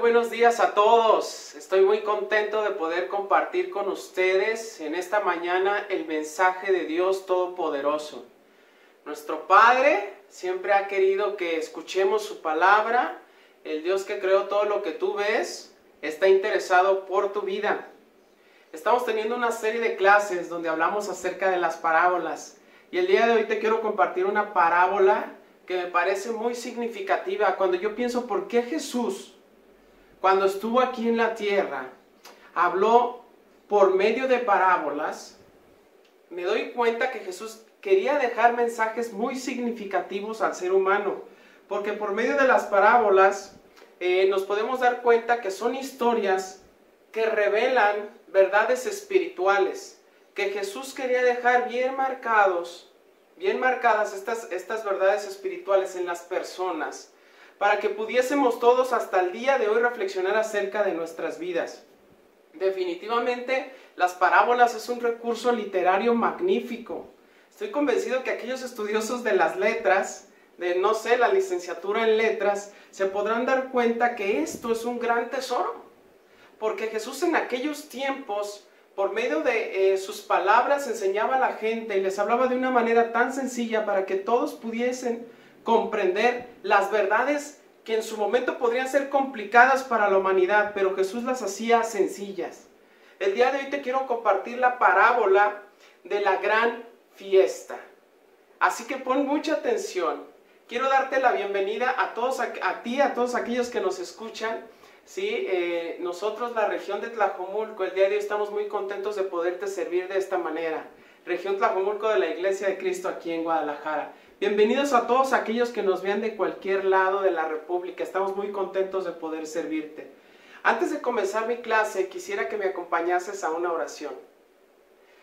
buenos días a todos. Estoy muy contento de poder compartir con ustedes en esta mañana el mensaje de Dios Todopoderoso. Nuestro Padre siempre ha querido que escuchemos su palabra. El Dios que creó todo lo que tú ves está interesado por tu vida. Estamos teniendo una serie de clases donde hablamos acerca de las parábolas. Y el día de hoy te quiero compartir una parábola que me parece muy significativa cuando yo pienso por qué Jesús, cuando estuvo aquí en la tierra, habló por medio de parábolas, me doy cuenta que Jesús quería dejar mensajes muy significativos al ser humano, porque por medio de las parábolas eh, nos podemos dar cuenta que son historias que revelan verdades espirituales, que Jesús quería dejar bien marcados bien marcadas estas, estas verdades espirituales en las personas, para que pudiésemos todos hasta el día de hoy reflexionar acerca de nuestras vidas. Definitivamente, las parábolas es un recurso literario magnífico. Estoy convencido que aquellos estudiosos de las letras, de no sé, la licenciatura en letras, se podrán dar cuenta que esto es un gran tesoro. Porque Jesús en aquellos tiempos por medio de eh, sus palabras enseñaba a la gente y les hablaba de una manera tan sencilla para que todos pudiesen comprender las verdades que en su momento podrían ser complicadas para la humanidad, pero Jesús las hacía sencillas. El día de hoy te quiero compartir la parábola de la gran fiesta. Así que pon mucha atención. Quiero darte la bienvenida a todos, a, a ti, a todos aquellos que nos escuchan Sí, eh, nosotros la región de Tlajomulco, el día de hoy estamos muy contentos de poderte servir de esta manera. Región Tlajomulco de la Iglesia de Cristo aquí en Guadalajara. Bienvenidos a todos aquellos que nos vean de cualquier lado de la República. Estamos muy contentos de poder servirte. Antes de comenzar mi clase, quisiera que me acompañases a una oración.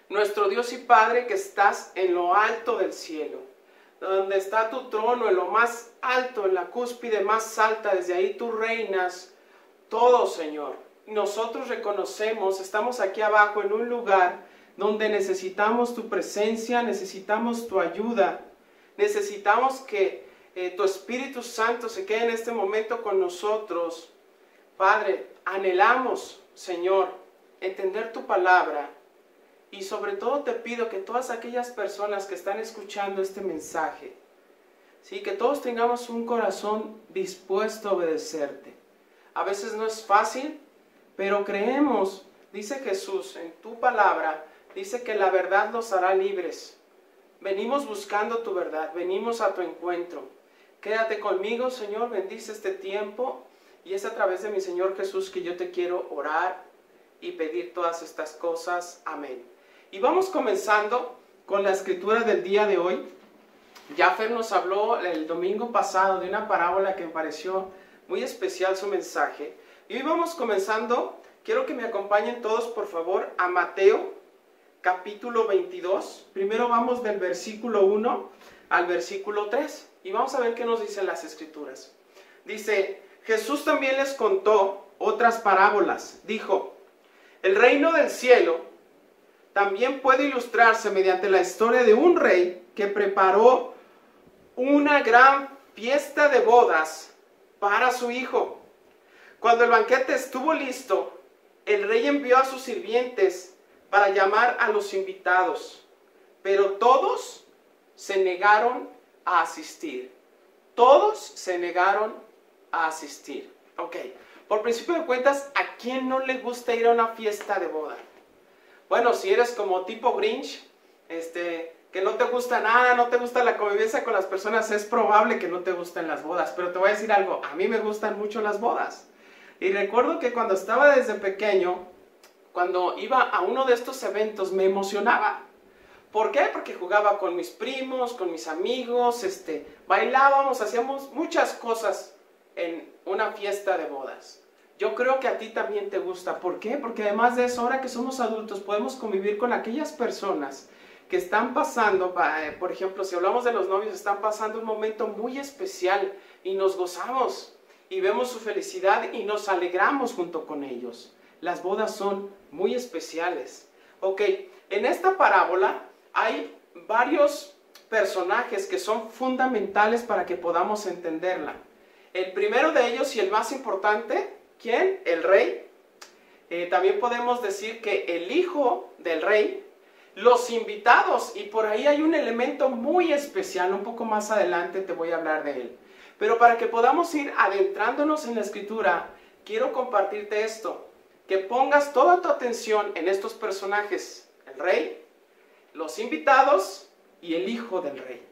Nuestro Dios y Padre que estás en lo alto del cielo, donde está tu trono, en lo más alto, en la cúspide más alta, desde ahí tú reinas todo, Señor. Nosotros reconocemos, estamos aquí abajo en un lugar donde necesitamos tu presencia, necesitamos tu ayuda, necesitamos que eh, tu Espíritu Santo se quede en este momento con nosotros. Padre, anhelamos, Señor, entender tu palabra y sobre todo te pido que todas aquellas personas que están escuchando este mensaje, sí, que todos tengamos un corazón dispuesto a obedecerte. A veces no es fácil, pero creemos, dice Jesús en tu palabra, dice que la verdad los hará libres. Venimos buscando tu verdad, venimos a tu encuentro. Quédate conmigo, Señor, bendice este tiempo y es a través de mi Señor Jesús que yo te quiero orar y pedir todas estas cosas. Amén. Y vamos comenzando con la escritura del día de hoy. Jaffer nos habló el domingo pasado de una parábola que me pareció muy especial su mensaje. Y hoy vamos comenzando, quiero que me acompañen todos por favor a Mateo capítulo 22. Primero vamos del versículo 1 al versículo 3 y vamos a ver qué nos dicen las escrituras. Dice, Jesús también les contó otras parábolas. Dijo, el reino del cielo también puede ilustrarse mediante la historia de un rey que preparó una gran fiesta de bodas para su hijo. Cuando el banquete estuvo listo, el rey envió a sus sirvientes para llamar a los invitados, pero todos se negaron a asistir. Todos se negaron a asistir. Ok, por principio de cuentas, ¿a quién no le gusta ir a una fiesta de boda? Bueno, si eres como tipo Grinch, este, que no te gusta nada, no te gusta la convivencia con las personas, es probable que no te gusten las bodas. Pero te voy a decir algo, a mí me gustan mucho las bodas. Y recuerdo que cuando estaba desde pequeño, cuando iba a uno de estos eventos, me emocionaba. ¿Por qué? Porque jugaba con mis primos, con mis amigos, este, bailábamos, hacíamos muchas cosas en una fiesta de bodas. Yo creo que a ti también te gusta. ¿Por qué? Porque además de eso, ahora que somos adultos, podemos convivir con aquellas personas que están pasando, eh, por ejemplo, si hablamos de los novios, están pasando un momento muy especial y nos gozamos y vemos su felicidad y nos alegramos junto con ellos. Las bodas son muy especiales. Ok, en esta parábola hay varios personajes que son fundamentales para que podamos entenderla. El primero de ellos y el más importante ¿quién? El rey. Eh, también podemos decir que el hijo del rey, los invitados, y por ahí hay un elemento muy especial, un poco más adelante te voy a hablar de él. Pero para que podamos ir adentrándonos en la escritura, quiero compartirte esto, que pongas toda tu atención en estos personajes, el rey, los invitados y el hijo del rey.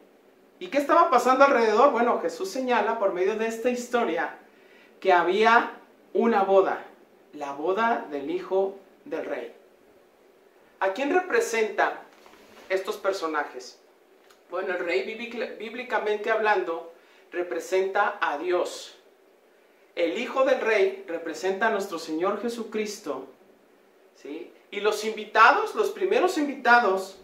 ¿Y qué estaba pasando alrededor? Bueno, Jesús señala por medio de esta historia que había una boda, la boda del hijo del rey. ¿A quién representa estos personajes? Bueno, el rey bíblicamente hablando representa a Dios. El hijo del rey representa a nuestro Señor Jesucristo. ¿sí? Y los invitados, los primeros invitados,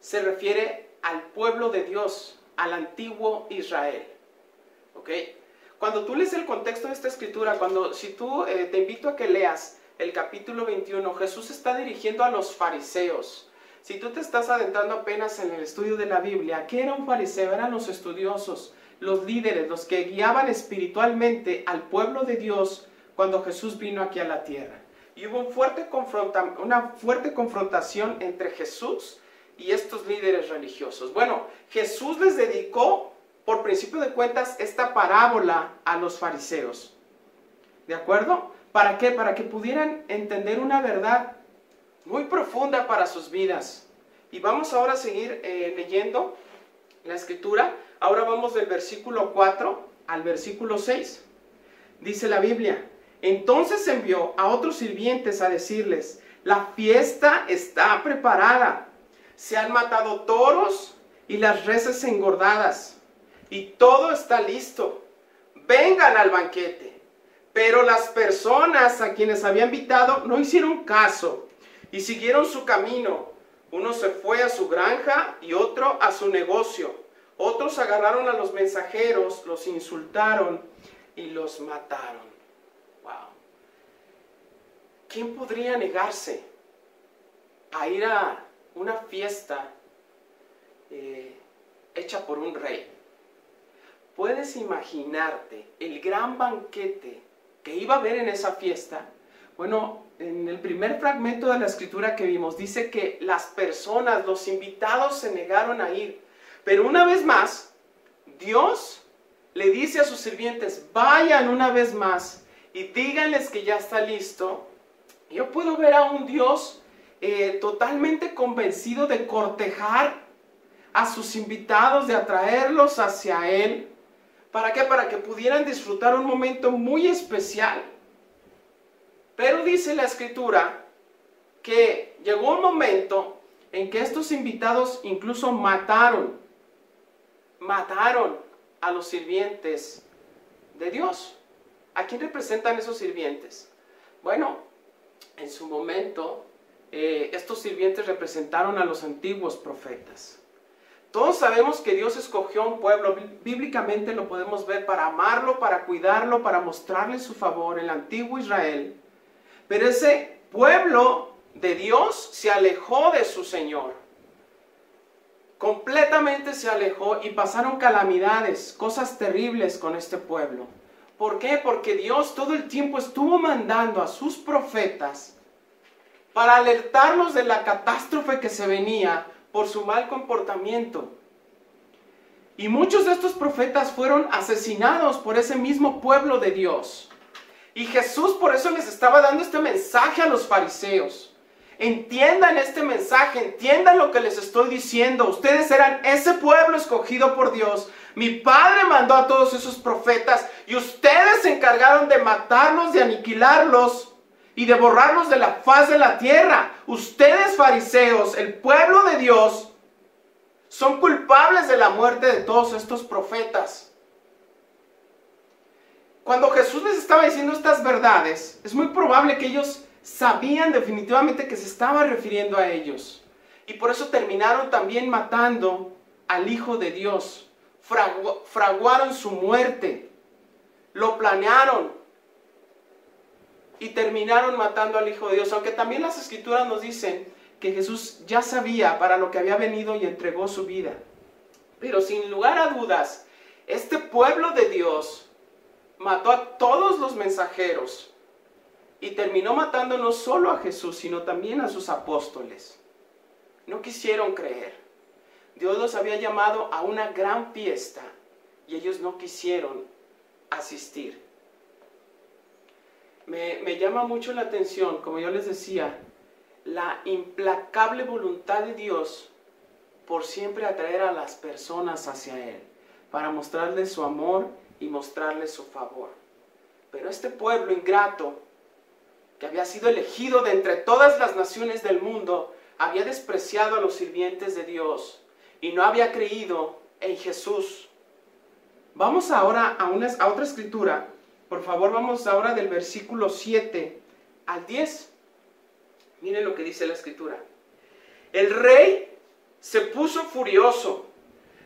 se refiere al pueblo de Dios, al antiguo Israel. ¿Ok? Cuando tú lees el contexto de esta escritura, cuando si tú eh, te invito a que leas el capítulo 21, Jesús está dirigiendo a los fariseos. Si tú te estás adentrando apenas en el estudio de la Biblia, ¿qué era un fariseo? Eran los estudiosos, los líderes, los que guiaban espiritualmente al pueblo de Dios cuando Jesús vino aquí a la tierra. Y hubo una fuerte confrontación entre Jesús y estos líderes religiosos. Bueno, Jesús les dedicó, por principio de cuentas, esta parábola a los fariseos. ¿De acuerdo? ¿Para qué? Para que pudieran entender una verdad muy profunda para sus vidas. Y vamos ahora a seguir eh, leyendo la escritura. Ahora vamos del versículo 4 al versículo 6. Dice la Biblia, entonces envió a otros sirvientes a decirles, la fiesta está preparada se han matado toros y las reses engordadas, y todo está listo. Vengan al banquete. Pero las personas a quienes había invitado no hicieron caso y siguieron su camino. Uno se fue a su granja y otro a su negocio. Otros agarraron a los mensajeros, los insultaron y los mataron. Wow. ¿Quién podría negarse a ir a una fiesta eh, hecha por un rey. ¿Puedes imaginarte el gran banquete que iba a haber en esa fiesta? Bueno, en el primer fragmento de la escritura que vimos dice que las personas, los invitados se negaron a ir. Pero una vez más, Dios le dice a sus sirvientes, vayan una vez más y díganles que ya está listo. Yo puedo ver a un Dios eh, totalmente convencido de cortejar a sus invitados, de atraerlos hacia Él. ¿Para qué? Para que pudieran disfrutar un momento muy especial. Pero dice la escritura que llegó un momento en que estos invitados incluso mataron, mataron a los sirvientes de Dios. ¿A quién representan esos sirvientes? Bueno, en su momento eh, estos sirvientes representaron a los antiguos profetas. Todos sabemos que Dios escogió un pueblo, bíblicamente lo podemos ver, para amarlo, para cuidarlo, para mostrarle su favor, el antiguo Israel. Pero ese pueblo de Dios se alejó de su Señor. Completamente se alejó y pasaron calamidades, cosas terribles con este pueblo. ¿Por qué? Porque Dios todo el tiempo estuvo mandando a sus profetas para alertarlos de la catástrofe que se venía por su mal comportamiento. Y muchos de estos profetas fueron asesinados por ese mismo pueblo de Dios. Y Jesús por eso les estaba dando este mensaje a los fariseos. Entiendan este mensaje, entiendan lo que les estoy diciendo. Ustedes eran ese pueblo escogido por Dios. Mi Padre mandó a todos esos profetas y ustedes se encargaron de matarlos, de aniquilarlos y de borrarlos de la faz de la tierra. Ustedes fariseos, el pueblo de Dios, son culpables de la muerte de todos estos profetas. Cuando Jesús les estaba diciendo estas verdades, es muy probable que ellos sabían definitivamente que se estaba refiriendo a ellos. Y por eso terminaron también matando al Hijo de Dios. fraguaron su muerte. Lo planearon y terminaron matando al Hijo de Dios. Aunque también las escrituras nos dicen que Jesús ya sabía para lo que había venido y entregó su vida. Pero sin lugar a dudas, este pueblo de Dios mató a todos los mensajeros, y terminó matando no solo a Jesús, sino también a sus apóstoles. No quisieron creer. Dios los había llamado a una gran fiesta y ellos no quisieron asistir. Me, me, llama mucho la atención, como yo les decía, la implacable voluntad de Dios por siempre atraer a las personas hacia Él, para mostrarles su amor y mostrarles su favor. Pero este pueblo ingrato, que había sido elegido de entre todas las naciones del mundo, había despreciado a los sirvientes de Dios y no había creído en Jesús. Vamos ahora a, una, a otra escritura. Por favor, vamos ahora del versículo 7 al 10. Miren lo que dice la escritura. El rey se puso furioso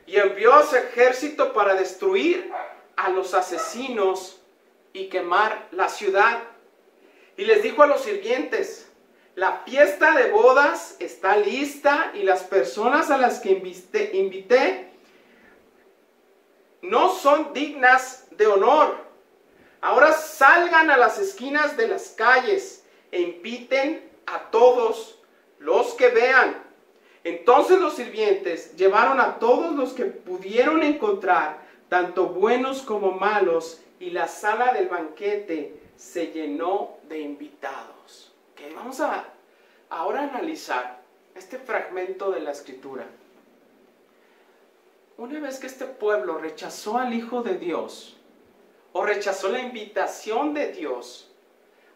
y envió a su ejército para destruir a los asesinos y quemar la ciudad. Y les dijo a los sirvientes, la fiesta de bodas está lista y las personas a las que invité, invité no son dignas de honor. Ahora salgan a las esquinas de las calles e inviten a todos los que vean. Entonces los sirvientes llevaron a todos los que pudieron encontrar, tanto buenos como malos, y la sala del banquete se llenó de invitados. Vamos a ahora analizar este fragmento de la escritura. Una vez que este pueblo rechazó al Hijo de Dios, o rechazó la invitación de Dios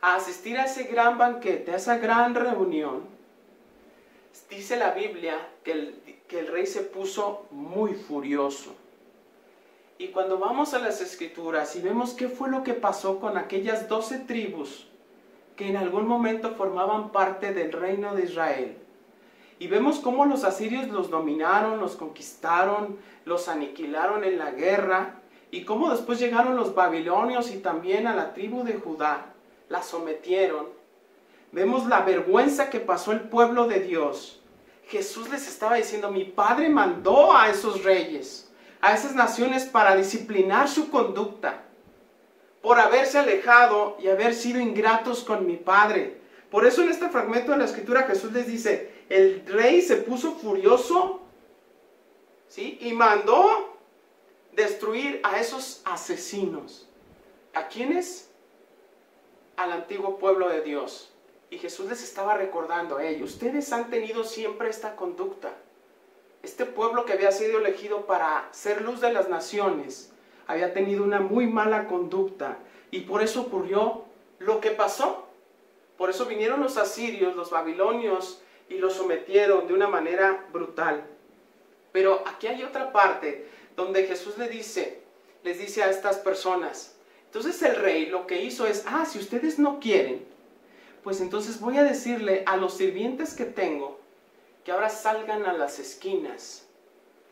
a asistir a ese gran banquete, a esa gran reunión, dice la Biblia que el, que el rey se puso muy furioso. Y cuando vamos a las escrituras y vemos qué fue lo que pasó con aquellas doce tribus que en algún momento formaban parte del reino de Israel, y vemos cómo los asirios los dominaron, los conquistaron, los aniquilaron en la guerra, y cómo después llegaron los babilonios y también a la tribu de Judá, la sometieron. Vemos la vergüenza que pasó el pueblo de Dios. Jesús les estaba diciendo, mi Padre mandó a esos reyes a esas naciones para disciplinar su conducta, por haberse alejado y haber sido ingratos con mi Padre. Por eso en este fragmento de la escritura Jesús les dice, el rey se puso furioso, ¿sí? Y mandó destruir a esos asesinos. ¿A quiénes? Al antiguo pueblo de Dios. Y Jesús les estaba recordando a ellos, ustedes han tenido siempre esta conducta este pueblo que había sido elegido para ser luz de las naciones había tenido una muy mala conducta y por eso ocurrió lo que pasó. Por eso vinieron los asirios, los babilonios y los sometieron de una manera brutal. Pero aquí hay otra parte donde Jesús le dice, les dice a estas personas, entonces el rey lo que hizo es, ah, si ustedes no quieren, pues entonces voy a decirle a los sirvientes que tengo que ahora salgan a las esquinas,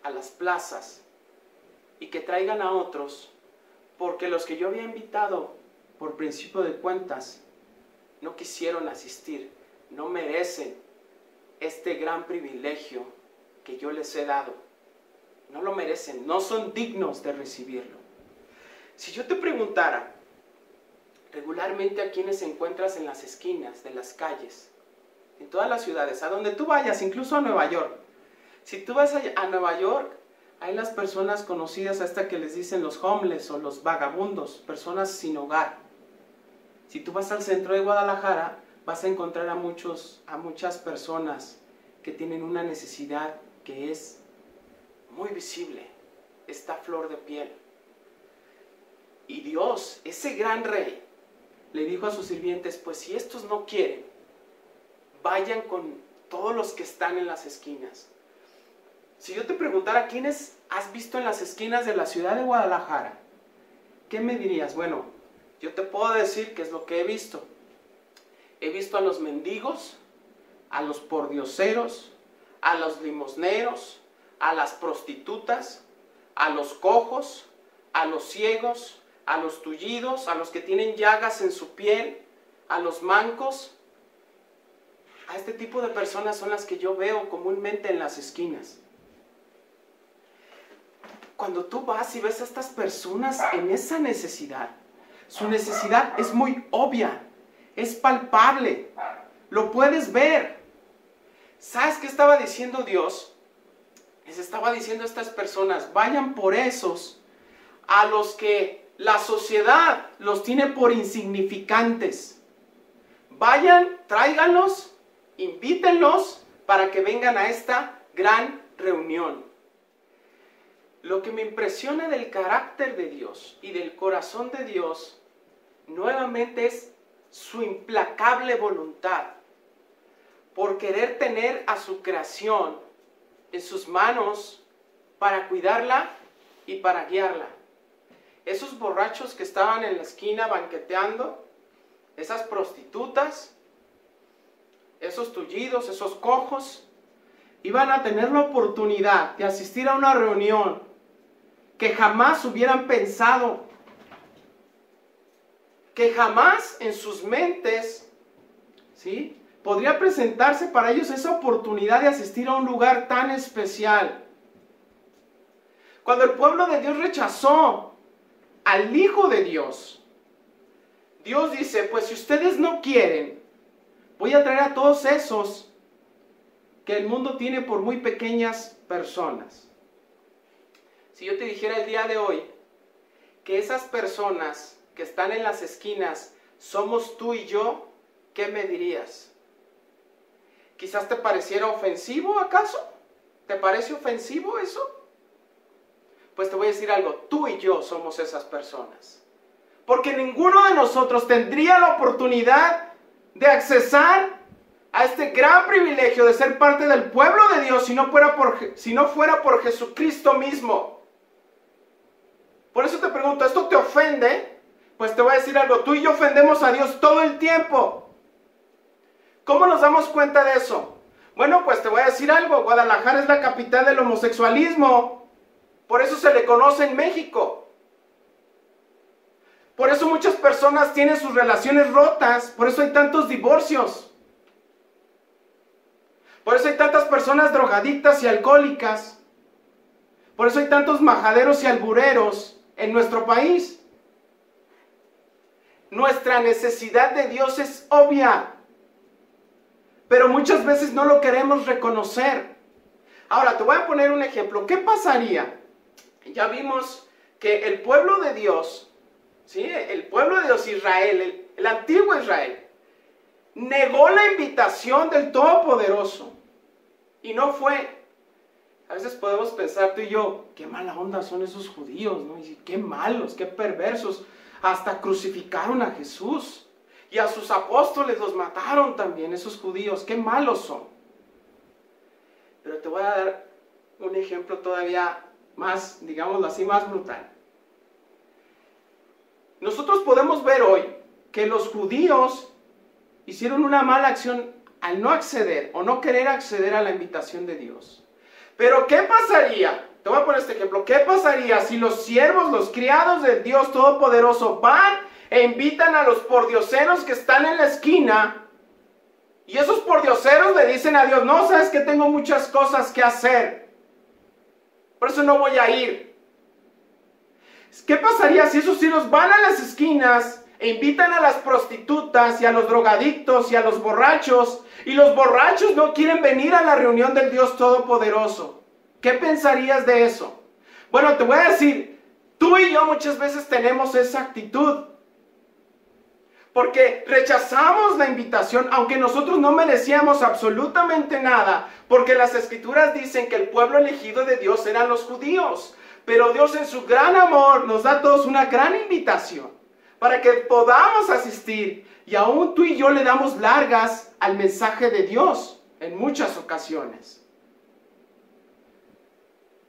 a las plazas, y que traigan a otros, porque los que yo había invitado por principio de cuentas no quisieron asistir, no merecen este gran privilegio que yo les he dado. No lo merecen, no son dignos de recibirlo. Si yo te preguntara regularmente a quienes encuentras en las esquinas de las calles, en todas las ciudades, a donde tú vayas, incluso a Nueva York. Si tú vas a, Nueva York, hay las personas conocidas hasta que les dicen los homeless o los vagabundos, personas sin hogar. Si tú vas al centro de Guadalajara, vas a encontrar a, muchos, a muchas personas que tienen una necesidad que es muy visible, esta flor de piel. Y Dios, ese gran rey, le dijo a sus sirvientes, pues si estos no quieren, vayan con todos los que están en las esquinas. Si yo te preguntara quiénes has visto en las esquinas de la ciudad de Guadalajara, ¿qué me dirías? Bueno, yo te puedo decir qué es lo que he visto. He visto a los mendigos, a los pordioseros, a los limosneros, a las prostitutas, a los cojos, a los ciegos, a los tullidos, a los que tienen llagas en su piel, a los mancos, a este tipo de personas son las que yo veo comúnmente en las esquinas. Cuando tú vas y ves a estas personas en esa necesidad, su necesidad es muy obvia. es palpable, lo puedes ver. ¿Sabes qué estaba diciendo Dios? Les estaba diciendo a estas personas, vayan por esos a los que la sociedad los tiene por insignificantes. Vayan, tráiganlos, invítenlos para que vengan a esta gran reunión. Lo que me impresiona del carácter de Dios y del corazón de Dios nuevamente es su implacable voluntad por querer tener a su creación en sus manos para cuidarla y para guiarla. Esos borrachos que estaban en la esquina banqueteando, esas prostitutas, esos tullidos, esos cojos, iban a tener la oportunidad de asistir a una reunión que jamás hubieran pensado, que jamás en sus mentes, ¿sí? Podría presentarse para ellos esa oportunidad de asistir a un lugar tan especial. Cuando el pueblo de Dios rechazó al Hijo de Dios, Dios dice, pues si ustedes no quieren, voy a traer a todos esos que el mundo tiene por muy pequeñas personas. Si yo te dijera el día de hoy que esas personas que están en las esquinas somos tú y yo, ¿qué me dirías? Quizás te pareciera ofensivo, ¿acaso? ¿Te parece ofensivo eso? Pues te voy a decir algo, tú y yo somos esas personas. Porque ninguno de nosotros tendría la oportunidad de accesar a este gran privilegio de ser parte del pueblo de Dios si no fuera por, si no fuera por Jesucristo mismo. Por eso te pregunto, ¿esto te ofende? Pues te voy a decir algo, tú y yo ofendemos a Dios todo el tiempo. ¿Cómo nos damos cuenta de eso? Bueno, pues te voy a decir algo, Guadalajara es la capital del homosexualismo, por eso se le conoce en México. Por eso muchas personas tienen sus relaciones rotas, por eso hay tantos divorcios. Por eso hay tantas personas drogadictas y alcohólicas. Por eso hay tantos majaderos y albureros en nuestro país. Nuestra necesidad de Dios es obvia, pero muchas veces no lo queremos reconocer. Ahora, te voy a poner un ejemplo. ¿Qué pasaría? Ya vimos que el pueblo de Dios ¿sí? el pueblo de Dios, Israel, el, antiguo Israel, negó la invitación del Todopoderoso y no fue. A veces podemos pensar tú y yo, qué mala onda son esos judíos, ¿no? Y qué malos, qué perversos. Hasta crucificaron a Jesús y a sus apóstoles los mataron también, esos judíos, qué malos son. Pero te voy a dar un ejemplo todavía más, digámoslo así, más brutal. Nosotros podemos ver hoy que los judíos hicieron una mala acción al no acceder o no querer acceder a la invitación de Dios. Pero ¿qué pasaría? Te voy a poner este ejemplo. ¿Qué pasaría si los siervos, los criados del Dios Todopoderoso van e invitan a los pordioseros que están en la esquina? Y esos pordioseros le dicen a Dios, no, sabes que tengo muchas cosas que hacer. Por eso no voy a ir. ¿Qué pasaría si esos hijos van a las esquinas e invitan a las prostitutas y a los drogadictos y a los borrachos y los borrachos no quieren venir a la reunión del Dios Todopoderoso? ¿Qué pensarías de eso? Bueno, te voy a decir, tú y yo muchas veces tenemos esa actitud. Porque rechazamos la invitación, aunque nosotros no merecíamos absolutamente nada, porque las escrituras dicen que el pueblo elegido de Dios eran los judíos. Pero Dios en su gran amor nos da a todos una gran invitación para que podamos asistir y aún tú y yo le damos largas al mensaje de Dios en muchas ocasiones.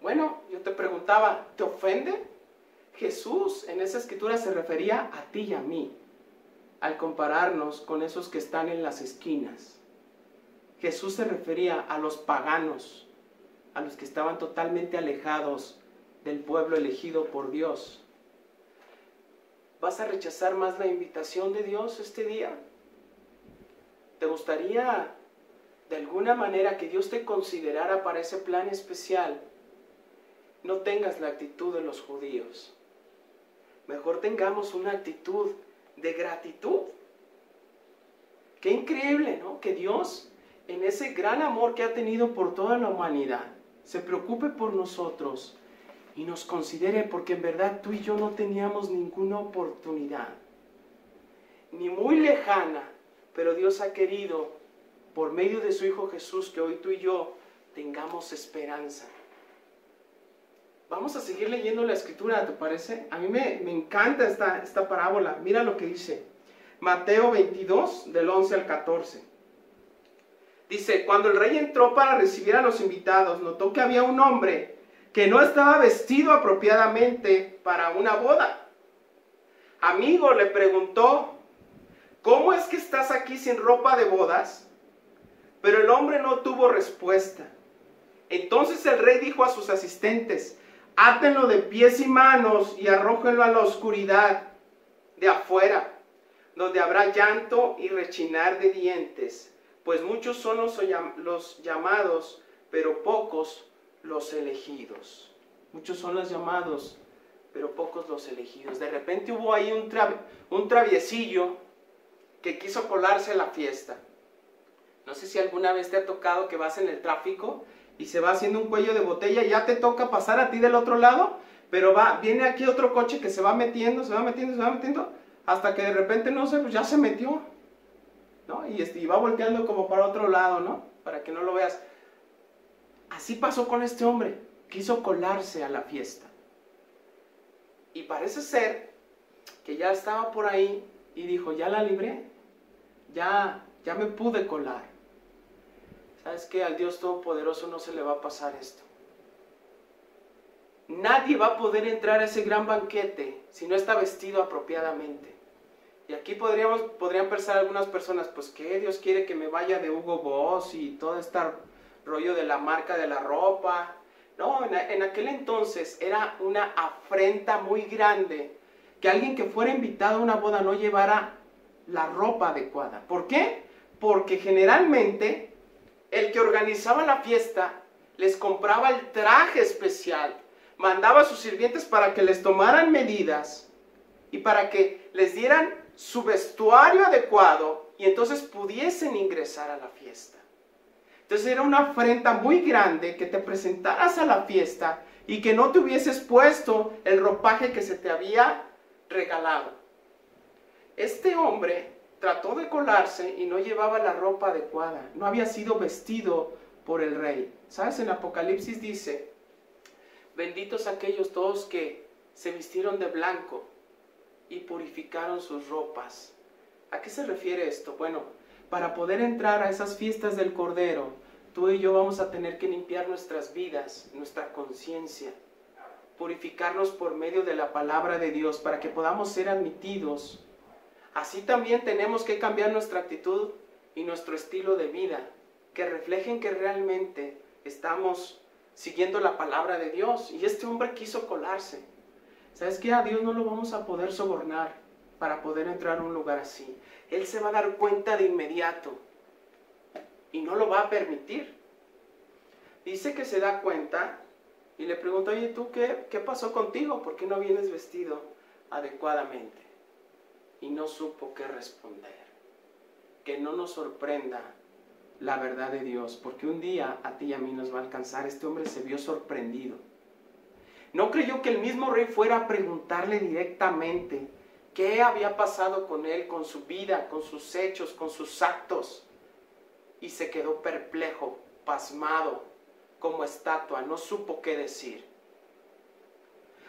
Bueno, yo te preguntaba, ¿te ofende? Jesús en esa escritura se refería a ti y a mí al compararnos con esos que están en las esquinas. Jesús se refería a los paganos, a los que estaban totalmente alejados del pueblo elegido por Dios. ¿Vas a rechazar más la invitación de Dios este día? ¿Te gustaría de alguna manera que Dios te considerara para ese plan especial? No tengas la actitud de los judíos. Mejor tengamos una actitud de gratitud. Qué increíble, ¿no? Que Dios, en ese gran amor que ha tenido por toda la humanidad, se preocupe por nosotros y nos considere porque en verdad tú y yo no teníamos ninguna oportunidad, ni muy lejana, pero Dios ha querido, por medio de su Hijo Jesús, que hoy tú y yo tengamos esperanza. Vamos a seguir leyendo la escritura, ¿te parece? A mí me, encanta esta, esta parábola. Mira lo que dice. Mateo 22, del 11 al 14. Dice, cuando el rey entró para recibir a los invitados, notó que había un hombre que no estaba vestido apropiadamente para una boda. Amigo le preguntó, ¿cómo es que estás aquí sin ropa de bodas? Pero el hombre no tuvo respuesta. Entonces el rey dijo a sus asistentes, átenlo de pies y manos y arrójenlo a la oscuridad de afuera, donde habrá llanto y rechinar de dientes, pues muchos son los, llamados, pero pocos los elegidos. Muchos son los llamados, pero pocos los elegidos. De repente hubo ahí un, un traviesillo que quiso colarse la fiesta. No sé si alguna vez te ha tocado que vas en el tráfico y se va haciendo un cuello de botella, ya te toca pasar a ti del otro lado, pero va, viene aquí otro coche que se va metiendo, se va metiendo, se va metiendo, hasta que de repente, no sé, pues ya se metió, ¿no? Y, este, y va volteando como para otro lado, ¿no? Para que no lo veas. Así pasó con este hombre, quiso colarse a la fiesta. Y parece ser que ya estaba por ahí y dijo, ya la libré, ya, ya me pude colar. ¿Sabes qué? Al Dios Todopoderoso no se le va a pasar esto. Nadie va a poder entrar a ese gran banquete si no está vestido apropiadamente. Y aquí podríamos, podrían pensar algunas personas, pues que Dios quiere que me vaya de Hugo Boss y todo este rollo de la marca de la ropa. No, en, en aquel entonces era una afrenta muy grande que alguien que fuera invitado a una boda no llevara la ropa adecuada. ¿Por qué? Porque generalmente el que organizaba la fiesta les compraba el traje especial, mandaba a sus sirvientes para que les tomaran medidas y para que les dieran su vestuario adecuado y entonces pudiesen ingresar a la fiesta. Entonces era una afrenta muy grande que te presentaras a la fiesta y que no te hubieses puesto el ropaje que se te había regalado. Este hombre trató de colarse y no llevaba la ropa adecuada, no había sido vestido por el rey. ¿Sabes? En Apocalipsis dice, benditos aquellos todos que se vistieron de blanco y purificaron sus ropas. ¿A qué se refiere esto? Bueno, para poder entrar a esas fiestas del Cordero, tú y yo vamos a tener que limpiar nuestras vidas, nuestra conciencia, purificarnos por medio de la palabra de Dios para que podamos ser admitidos Así también tenemos que cambiar nuestra actitud y nuestro estilo de vida, que reflejen que realmente estamos siguiendo la palabra de Dios. Y este hombre quiso colarse. ¿Sabes qué? A Dios no lo vamos a poder sobornar para poder entrar a un lugar así. Él se va a dar cuenta de inmediato y no lo va a permitir. Dice que se da cuenta y le pregunta, oye, ¿tú qué, qué pasó contigo? ¿Por qué no vienes vestido adecuadamente? y no supo qué responder. Que no nos sorprenda la verdad de Dios, porque un día a ti y a mí nos va a alcanzar. Este hombre se vio sorprendido. No creyó que el mismo rey fuera a preguntarle directamente qué había pasado con él, con su vida, con sus hechos, con sus actos. Y se quedó perplejo, pasmado, como estatua, no supo qué decir.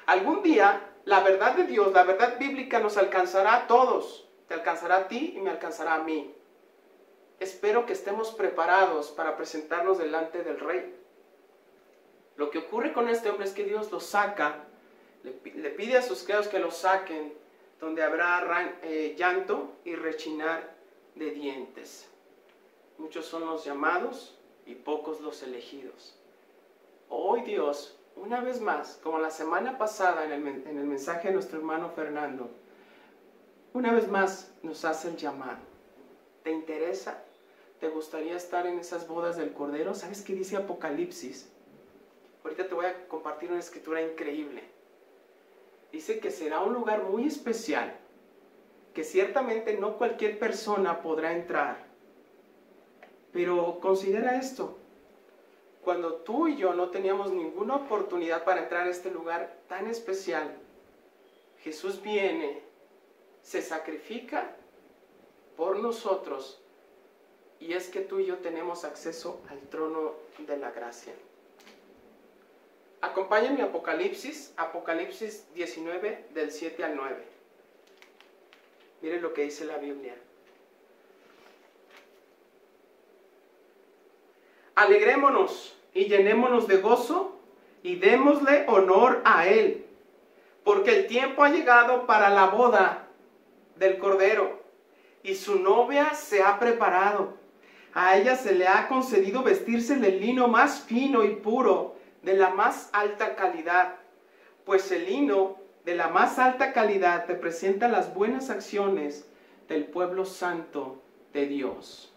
Algún día la verdad de Dios, la verdad bíblica nos alcanzará a todos. Te alcanzará a ti y me alcanzará a mí. Espero que estemos preparados para presentarnos delante del rey. Lo que ocurre con este hombre es que Dios lo saca, le, pide a sus criados que lo saquen, donde habrá eh, llanto y rechinar de dientes. Muchos son los llamados y pocos los elegidos. Hoy Dios una vez más, como la semana pasada en el, mensaje de nuestro hermano Fernando, una vez más nos hace el llamado. ¿Te interesa? ¿Te gustaría estar en esas bodas del Cordero? ¿Sabes qué dice Apocalipsis? Ahorita te voy a compartir una escritura increíble. Dice que será un lugar muy especial, que ciertamente no cualquier persona podrá entrar. Pero considera esto, cuando tú y yo no teníamos ninguna oportunidad para entrar a este lugar tan especial, Jesús viene, se sacrifica por nosotros y es que tú y yo tenemos acceso al trono de la gracia. Acompáñenme a Apocalipsis, Apocalipsis 19 del 7 al 9. Miren lo que dice la Biblia. Alegrémonos y llenémonos de gozo y démosle honor a Él, porque el tiempo ha llegado para la boda del Cordero y su novia se ha preparado. A ella se le ha concedido vestirse del lino más fino y puro, de la más alta calidad, pues el lino de la más alta calidad representa las buenas acciones del pueblo santo de Dios.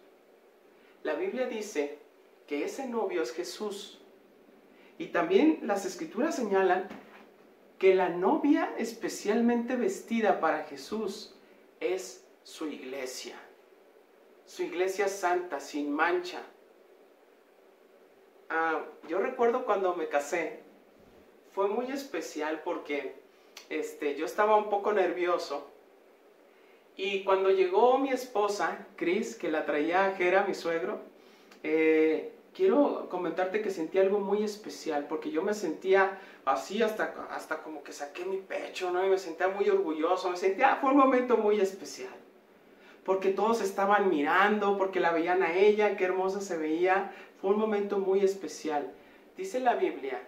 La Biblia dice que ese novio es Jesús. Y también las escrituras señalan que la novia especialmente vestida para Jesús es su iglesia. Su iglesia santa, sin mancha. Ah, yo recuerdo cuando me casé, fue muy especial porque este, yo estaba un poco nervioso. Y cuando llegó mi esposa, Chris, que la traía a Jera, mi suegro, eh, quiero comentarte que sentí algo muy especial, porque yo me sentía así hasta, hasta como que saqué mi pecho, ¿no? Y me sentía muy orgulloso, me sentía, fue un momento muy especial, porque todos estaban mirando, porque la veían a ella, qué hermosa se veía, fue un momento muy especial. Dice la Biblia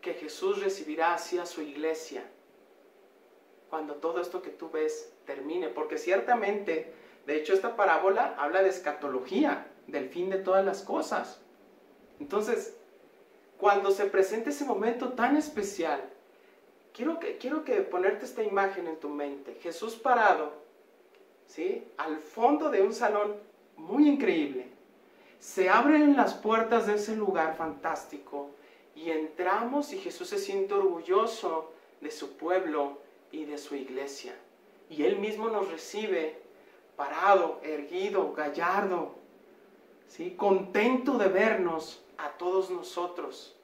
que Jesús recibirá así a su iglesia cuando todo esto que tú ves termine, porque ciertamente, de hecho esta parábola habla de escatología, del fin de todas las cosas. Entonces, cuando se presente ese momento tan especial, quiero que, quiero que ponerte esta imagen en tu mente. Jesús parado, ¿sí? Al fondo de un salón muy increíble. Se abren las puertas de ese lugar fantástico y entramos y Jesús se siente orgulloso de su pueblo y de su iglesia. Y Él mismo nos recibe parado, erguido, gallardo, ¿sí? contento de vernos a todos nosotros.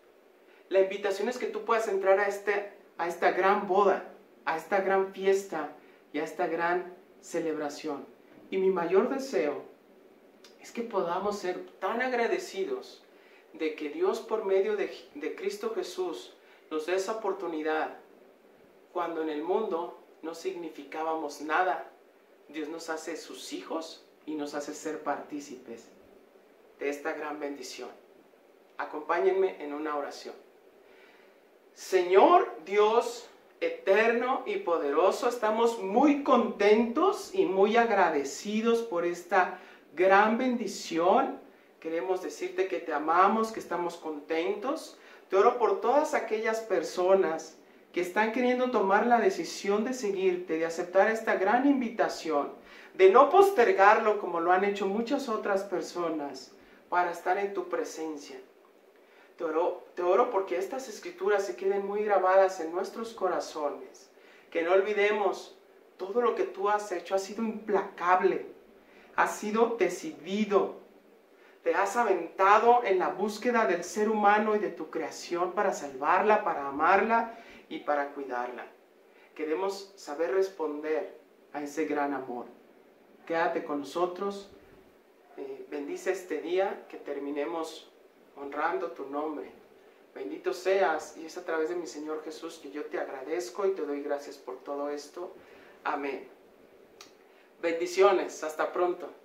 La invitación es que tú puedas entrar a, este, a esta gran boda, a esta gran fiesta y a esta gran celebración. Y mi mayor deseo es que podamos ser tan agradecidos de que Dios por medio de, de Cristo Jesús nos dé esa oportunidad cuando en el mundo no significábamos nada. Dios nos hace sus hijos y nos hace ser partícipes de esta gran bendición. Acompáñenme en una oración. Señor Dios eterno y poderoso, estamos muy contentos y muy agradecidos por esta gran bendición. Queremos decirte que te amamos, que estamos contentos. Te oro por todas aquellas personas que están queriendo tomar la decisión de seguirte, de aceptar esta gran invitación, de no postergarlo como lo han hecho muchas otras personas para estar en tu presencia. Te oro, te oro porque estas escrituras se queden muy grabadas en nuestros corazones, que no olvidemos todo lo que tú has hecho, ha sido implacable, ha sido decidido, te has aventado en la búsqueda del ser humano y de tu creación para salvarla, para amarla y para cuidarla. Queremos saber responder a ese gran amor. Quédate con nosotros. Eh, bendice este día, que terminemos honrando tu nombre. Bendito seas y es a través de mi Señor Jesús que yo te agradezco y te doy gracias por todo esto. Amén. Bendiciones. Hasta pronto.